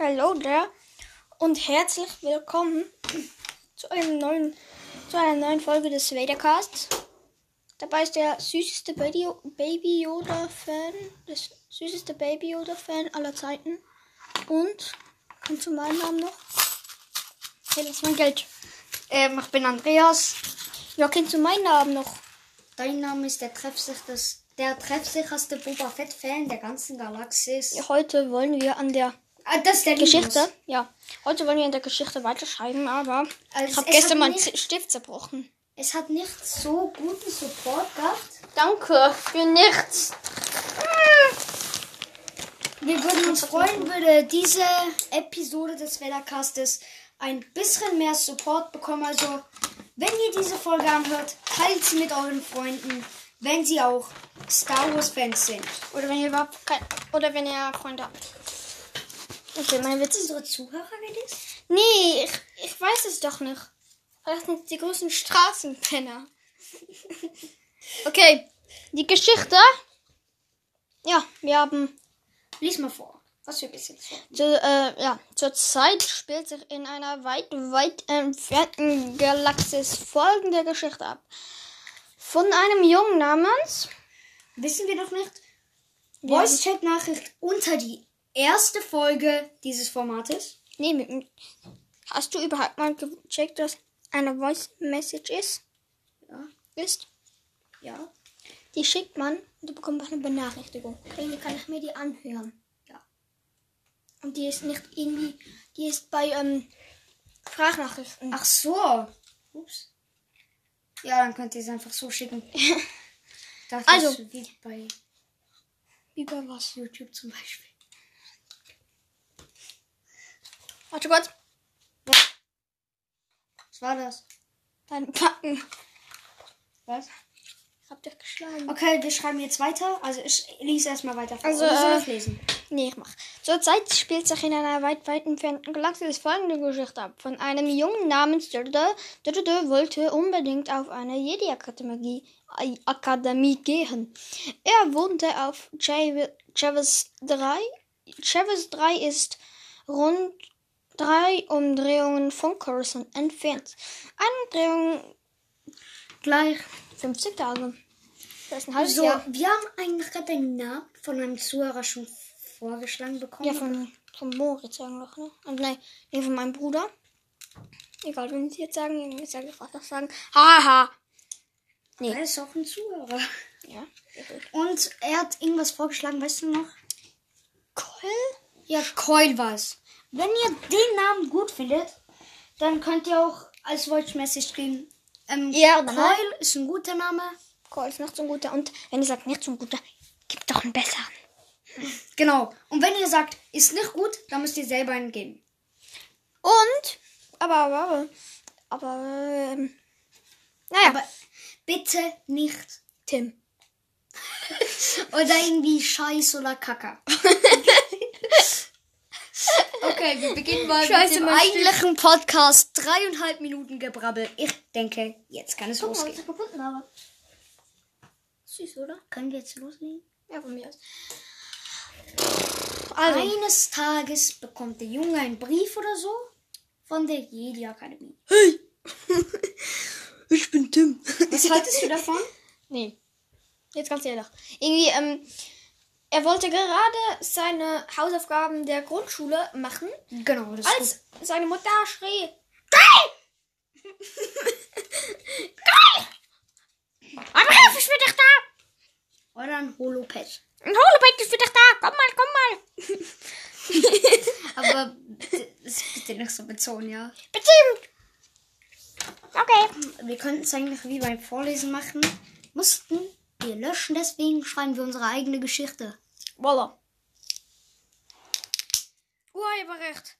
Hallo there und herzlich willkommen zu einem neuen, zu einer neuen Folge des Vadercasts. Dabei ist der süßeste Baby, Yoda Fan, das süßeste Baby Yoda Fan aller Zeiten. Und kannst du meinen Namen noch? Hey, lass mein Geld. Ähm, ich bin Andreas. Ja, kennst du meinen Namen noch? Dein Name ist der treffsicherste, der treffsicherste Boba Fett Fan der ganzen Galaxis. Heute wollen wir an der Ah, das ist der Geschichte, Linus. ja, heute wollen wir in der Geschichte weiterschreiben, aber Also ich habe es gestern meinen Stift zerbrochen. Es hat nicht so guten Support gehabt. Danke für nichts. Wir würden uns freuen, würde diese Episode des Weathercastes ein bisschen mehr Support bekommen. Also, wenn ihr diese Folge anhört, teilt sie mit euren Freunden, wenn sie auch Star Wars Fans sind. Oder wenn ihr überhaupt kein, oder wenn ihr Freunde habt. Okay, meine Witze. Unsere Zuhörer, das? Nee, ich, ich weiß es doch nicht. Das sind die großen Straßenpenner. okay, die Geschichte. Ja, wir haben Lies mal vor, was wir bis jetzt vor. zu, äh, ja, zur Zeit spielt sich in einer weit, weit entfernten Galaxis folgende Geschichte ab. Von einem Jungen namens Wissen wir noch nicht? Wir Voice Chat Nachricht unter die erste Folge dieses Formates. Nee, hast du überhaupt mal gecheckt, dass eine Voice Message ist? Ja. Ist? Ja. Die schickt man und du bekommst eine Benachrichtigung. Irgendwie kann ich mir die anhören. Ja. Und die ist nicht irgendwie, die ist bei ähm, Sprachnachrichten. Ach so. Ups. Ja, dann könnt ihr es einfach so schicken. Das Also. ist wie bei Wie bei was? YouTube zum Beispiel. Warte kurz. Was war das? Dein Packen. Was? Ich hab dich geschlagen. Okay, wir schreiben jetzt weiter. Also ich lese erstmal weiter. Also, Oder soll äh, ich lesen? Nee, ich mach. Zurzeit spielt sich in einer weit, weit entfernten Galaxis folgende Geschichte ab. Von einem Jungen namens Dödö. Dödö wollte unbedingt auf eine Jedi-Akademie äh, Akademie gehen. Er wohnte auf Chavis 3. Chavis 3 ist rund drei Umdrehungen von Coruscant entfernt. Eine Umdrehung Gleich. 50 Tage. Das ist ein halbes So, Jahr. wir haben eigentlich gerade den Namen von einem Zuhörer schon vorgeschlagen bekommen. Ja, von, von Moritz eigentlich, ne? Und nein, nee, von meinem Bruder. Egal, wenn sie jetzt sagen, ich sage was sagen. Haha. Nee. Er ist auch ein Zuhörer. Ja. Und er hat irgendwas vorgeschlagen, weißt du noch? Cool. Ja, Coil war's. Wenn ihr den Namen gut findet, dann könnt ihr auch als Voice Message geben. Ähm, Ja, Coil ist ein guter Name. Cool ist nicht so ein guter. Und wenn ihr sagt, nicht so ein guter, gibt doch einen besseren. Genau. Und wenn ihr sagt, ist nicht gut, dann müsst ihr selber einen geben. Und, aber, aber, aber, aber, ähm, naja, Aber bitte nicht. Tim. Oder irgendwie Scheiß oder Kacker. okay, wir beginnen mal Scheiße, mit dem eigentlichen Podcast. Dreieinhalb Minuten Gebrabbel. Ich denke, jetzt kann es Guck mal, was losgehen. ich gefunden habe. Süß, oder? Können wir jetzt loslegen? Ja, von mir aus. Also, Eines Tages bekommt der Junge einen Brief oder so von der Jedi-Akademie. hey! ich bin Tim. Was haltest du davon? Nee. Jetzt ganz ehrlich. Irgendwie, ähm, er wollte gerade seine Hausaufgaben der Grundschule machen, Genau, das ist als seine Mutter schrie. Geil! Geil! Aber Hilfe, ich bin doch da! gut. Oder ein Holopad. Ein Holobait ist für dich da! Komm mal, komm mal! Aber das ist nicht so bezogen, ja. Bestimmt! Okay. Wir könnten es eigentlich wie beim Vorlesen machen. Mussten wir löschen, deswegen schreiben wir unsere eigene Geschichte. Voila. Urheberrecht.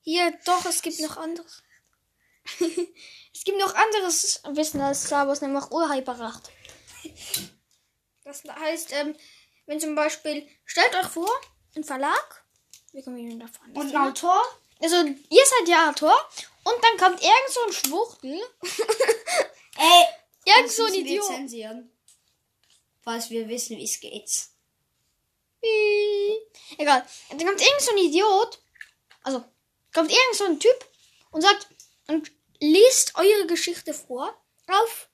Hier, doch, es gibt noch anderes. es gibt noch anderes Wissen als Star Wars, nämlich Urheberrecht. Das heißt, ähm, wenn zum Beispiel, stellt euch vor, ein Verlag, wie kommen wir denn davon? Und ein Autor? Also, ihr seid der Autor und dann kommt irgend so ein Schwuchtel. Ey, irgend so ein wir Idiot. Falls wir wissen, wie es geht. Egal. Dann kommt irgend so ein Idiot Also, kommt irgend so ein Typ und sagt, und liest eure Geschichte vor auf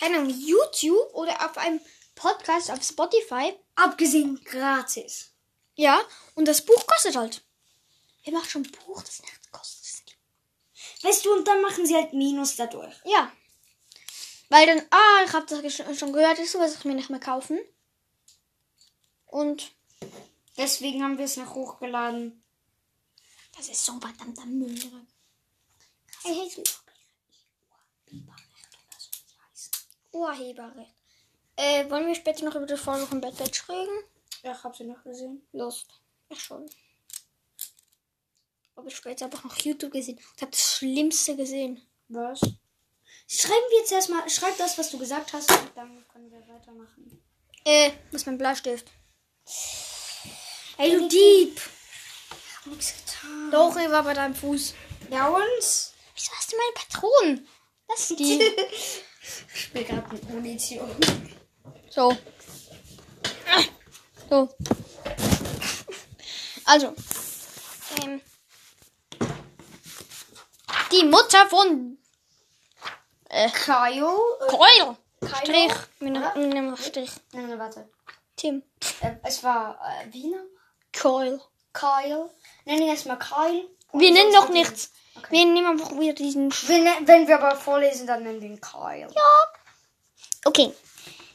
einem YouTube oder auf einem Podcast auf Spotify. Abgesehen gratis. Ja, und das Buch kostet halt. Wer macht schon ein Buch, das nichts kostet? Weißt du, und dann machen sie halt Minus dadurch. Ja. Weil dann, ah, ich habe das schon gehört, das muss ich mir nicht mehr kaufen. Und Deswegen haben wir es noch hochgeladen. das ist so verdammter Müll. Ich Urheberrecht. Äh, wollen wir später noch über die Folge von Bad Batch reden? Ja, ich hab sie noch gesehen. Lust. Ich schon. Aber später habe ich noch YouTube gesehen und habe das Schlimmste gesehen. Was? Schreiben wir jetzt erstmal, schreib das, was du gesagt hast, und dann können wir weitermachen. Äh, wo ist mein Bleistift? Ey, du Dieb! Hab nichts getan. Doch, er war bei deinem Fuß. Ja, und? Wieso hast du meine Patronen? Lass die. Ich bin gerade mit Munition. So. So. Also. Ähm. Die Mutter von äh, Kaio? Keul. Kylo? Strich. Mit einem Strich. Nein, warte. Tim. Äh, es war, äh, wie noch? Keul. Kyle. Nenn ihn erstmal Kyle. Wir nennen noch nichts. Okay. Wir nehmen einfach wieder diesen. Sch ihn- Wenn, wenn wir aber vorlesen, dann nennen wir ihn Kyle. Okay.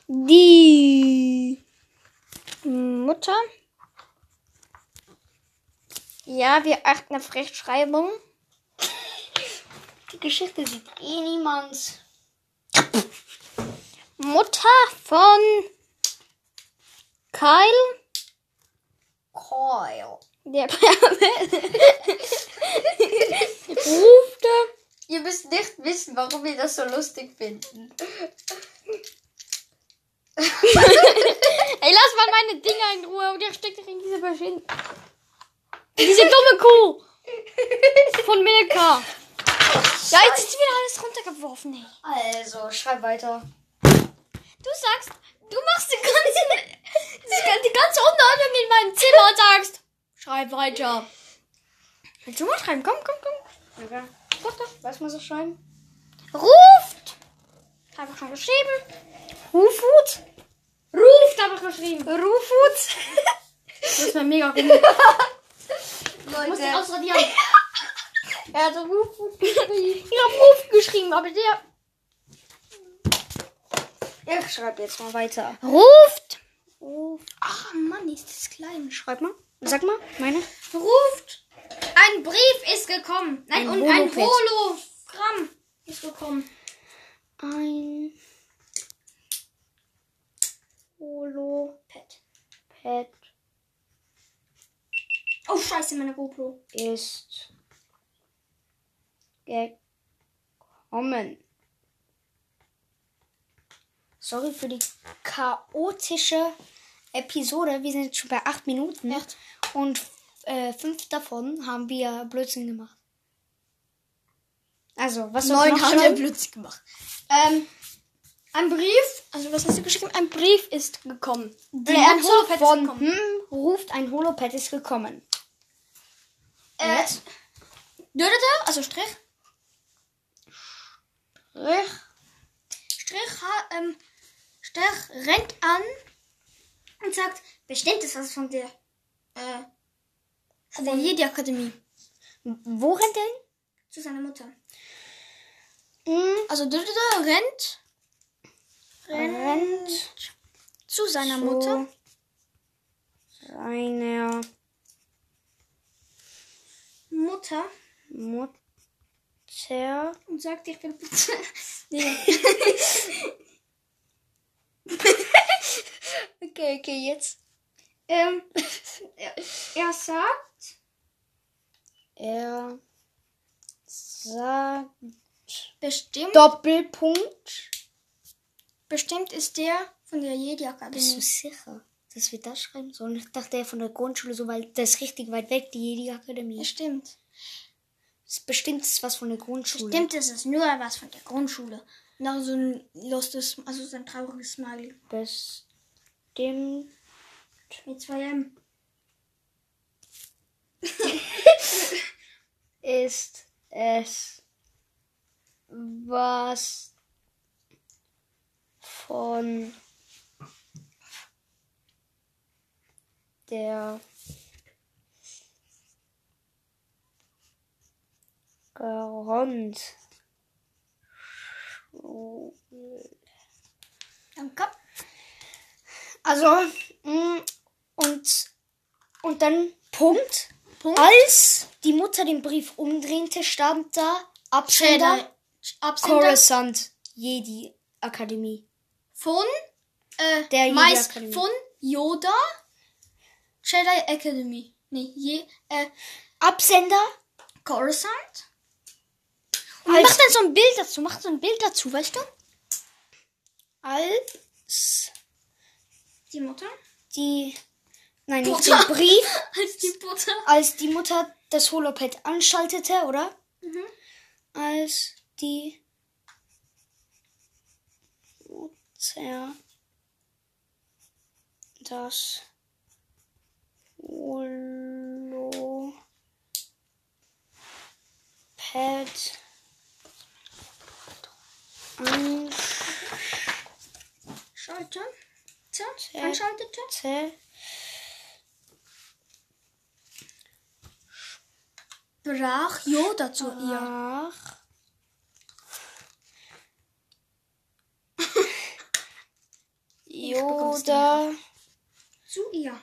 Die Mutter. Ja, wir achten auf Rechtschreibung. Die Geschichte sieht eh niemand. Mutter von Kyle. Kyle. Der rufte. Ihr müsst nicht wissen, warum wir das so lustig finden. Ey, lass mal meine Dinger in Ruhe. Und der steckt doch in diese Maschine. Diese dumme Kuh. Von Milka. Ja, jetzt ist wieder alles runtergeworfen, ey. Also, schreib weiter. Du sagst, du machst die ganze, die, ganze Unordnung in meinem Zimmer und sagst, schreib weiter. Willst du mal schreiben? Komm, komm, komm. Okay. Doch, doch. Was muss ich schreiben? Ruft. Habe ich schon geschrieben. Rufut. Ruft habe ich geschrieben. Rufut. Das ist mir mega gut. Ich muss den ausradieren. Er hat Rufut geschrieben. Ich habe Ruf geschrieben, aber der Ich schreibe jetzt mal weiter. ruft. Ruft. Ach Mann, ist das klein. Schreib mal. Sag mal, meine. ruft. Ein Brief ist gekommen. Nein, Ein und ein Holopad. Hologramm ist gekommen. Ein Holopad. Pet Oh, scheiße, meine GoPro. ist gekommen. Sorry für die chaotische Episode. Wir sind jetzt schon bei acht Minuten. Echt? Und äh, fünf davon haben wir Blödsinn gemacht. Also, was soll ich Neun haben wir? Blödsinn gemacht. Ähm, ein Brief, also was hast du geschrieben? Ein Brief ist gekommen. Die Oder ein Mutter Holopad ist von gekommen. hm, ruft, ein Holopad ist gekommen. Äh, Jetzt? Dödete, also Strich. Strich. Ähm, Strich rennt an und sagt, bestimmt ist das von der, äh, von der Jedi-Akademie. Wo rennt er hin? Zu seiner Mutter. Hm, Also Dödete rennt, rennt rennt zu seiner zu Mutter. seiner Mutter Mutter. Und sagt, ich will bitte. nee. Okay, okay, jetzt. ähm, er, er sagt, Er sagt bestimmt, Doppelpunkt. bestimmt ist der von der Bist du Jedi-Akademie. sicher, dass wir das schreiben sollen? Ich dachte, er von der Grundschule so weit, das ist richtig weit weg, die Jedi-Akademie. Bestimmt. Ist bestimmt ist was von der Grundschule. Bestimmt ist es nur was von der Grundschule. Und auch so ein lustes, also so ein trauriges Smiley. Bestimmt. Mit zwei M. ist es, was von der Grund Danke. Also, mh, und, und dann Punkt. Punkt. Als die Mutter den Brief umdrehte, stand da Absender Absender. Absender Coruscant Jedi Akademie. von äh, Der Jedi Mais Akademie. von Yoda Jedi Academy. Nee, je, äh, Absender Coruscant. Als- mach dann so ein Bild dazu, mach so ein Bild dazu, weißt du? als Die Mutter. die, nein, nicht den Brief, Als die Mutter. als die Mutter das Holopad anschaltete, oder? Mhm. Als die Mutter das Holopad Schalten. Zert. Anschaltete, Brach Yoda zu ihr. Yoda. Zu ihr.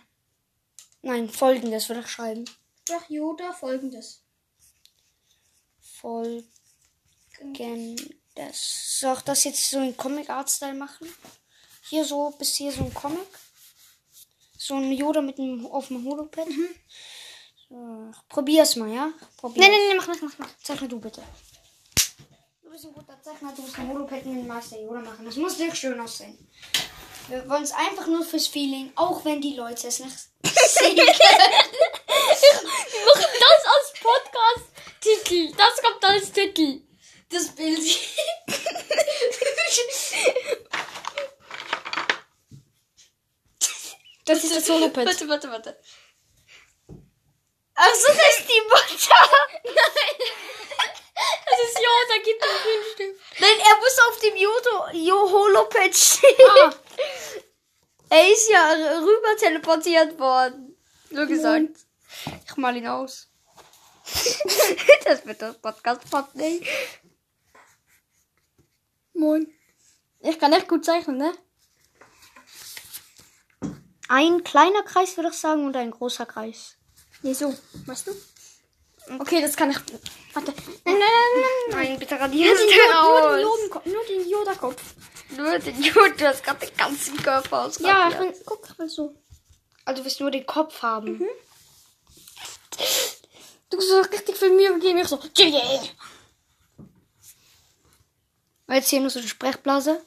Nein, folgendes würde ich schreiben. Brach Yoda folgendes. Folgendes. Soll ich das jetzt so in Comic-Art-Style machen? Hier so, bis hier so ein Comic. So ein Yoda mit einem auf dem Holopad. So, ich probier's mal, ja? Probier's. Nein, nein, nein, mach, mach, mach, mach. Zeichne du bitte. Du bist ein guter Zeichner, du musst ein Holopad mit dem Meister Yoda machen. Das muss wirklich schön aussehen. Wir wollen es einfach nur fürs Feeling, auch wenn die Leute es nicht sehen Das als Podcast-Titel. Das kommt als Titel. Das Bild. Das ist das Holopad. Warte, warte, warte. Achso, das ist die Mutter. Das ist Yoda, gib mir den Stift. Nein, er muss auf dem Yodo, Yo Holopad stehen. Ah. Er ist ja rüber teleportiert worden. Nur gesagt. Ich mal ihn aus. das wird das Podcast fast nicht. Moin. Ich kann echt gut zeichnen, ne? Ein kleiner Kreis würde ich sagen und ein großer Kreis. Nee, so. Weißt du? Okay, das kann ich. Warte. Nein, nein, nein, nein. Nein, bitte du Yoda, nur den. Yoda, nur den Yoda-Kopf. Nur den Yoda, du hast gerade den ganzen Körper aus. Ja, ich will, guck, will so. Also du willst nur den Kopf haben. Du hast richtig viel Mühe gegeben. Ich so. Und jetzt hier nur so eine Sprechblase.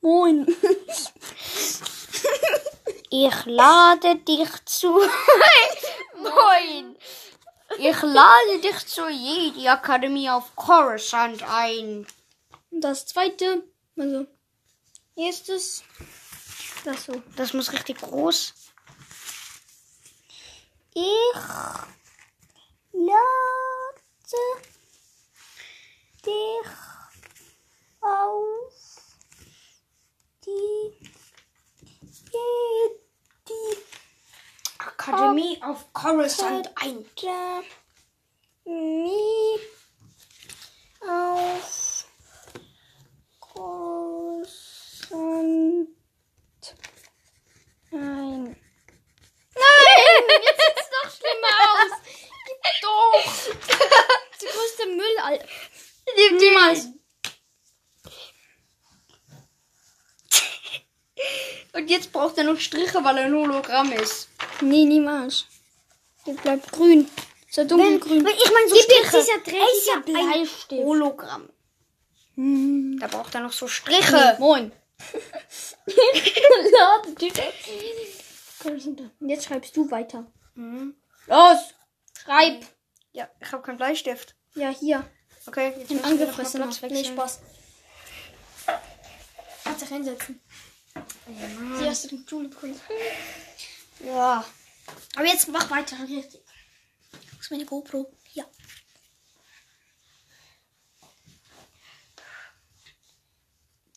Moin. Ich lade dich zu. Moin. Ich lade dich zur Jedi Akademie auf Coruscant ein. Und das zweite, also, erstes, das so. Das muss richtig groß. Ich lade dich auf die Jedi Akademie auf Coruscant. Ein. Nie auf Coruscant ein. Nein, jetzt sieht's noch schlimmer aus. Gib doch. Der größte Müll, Alter. Niemals. Und jetzt braucht er noch Striche, weil er ein Hologramm ist. Nee, niemals. Der bleibt grün. So dunkelgrün. ich meine so Gib Striche. dieser Dreck, Er ist ja ein Bleistift. Hologramm. Hm. Da braucht er noch so Striche. Moin. Jetzt schreibst du weiter. Mhm. Los! Schreib! Ja, ich habe keinen Bleistift. Ja, hier. Okay, jetzt Im müssen wir noch Nee. Spaß. Kannst dich hinsetzen. Die hast du die Schule bekommen. Ja. Aber jetzt mach weiter, richtig. ist meine GoPro? Ja.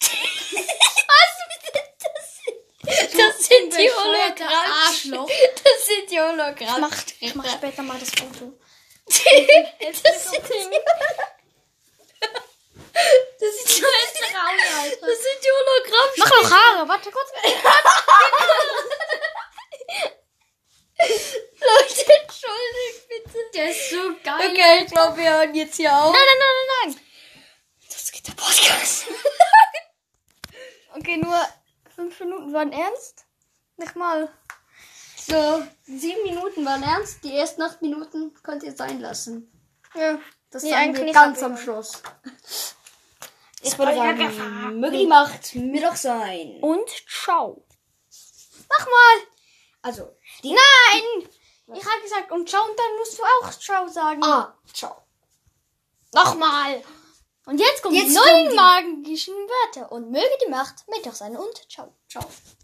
Das sind die bescheuerter Hologramm. Arschloch. Das sind die Ich Hologramm. mach, ich mach später mal das Foto. Das sind die das sind die Das sind die Hologramm. Mach noch Haare, warte kurz. Leute, entschuldigt bitte. Der ist so geil. Okay, ich glaube, wir hören jetzt hier auf. Nein, nein, nein, nein, nein. Das geht der Podcast. Okay, nur fünf Minuten waren ernst. Nicht mal. So, sieben Minuten waren ernst. Die ersten acht Minuten könnt ihr sein lassen. Ja. Das Nee, sagen eigentlich wir ganz am Schluss. Ich würde sagen, möge die Macht mir doch sein. Und ciao. Mach mal. Also, die. Nein. Ich habe gesagt und ciao und dann musst du auch ciao sagen. Ah, ciao. Nochmal. Und jetzt kommen Jetzt die kommen neuen die- magischen Wörter. Und möge die Macht mit euch sein. Und ciao. Ciao.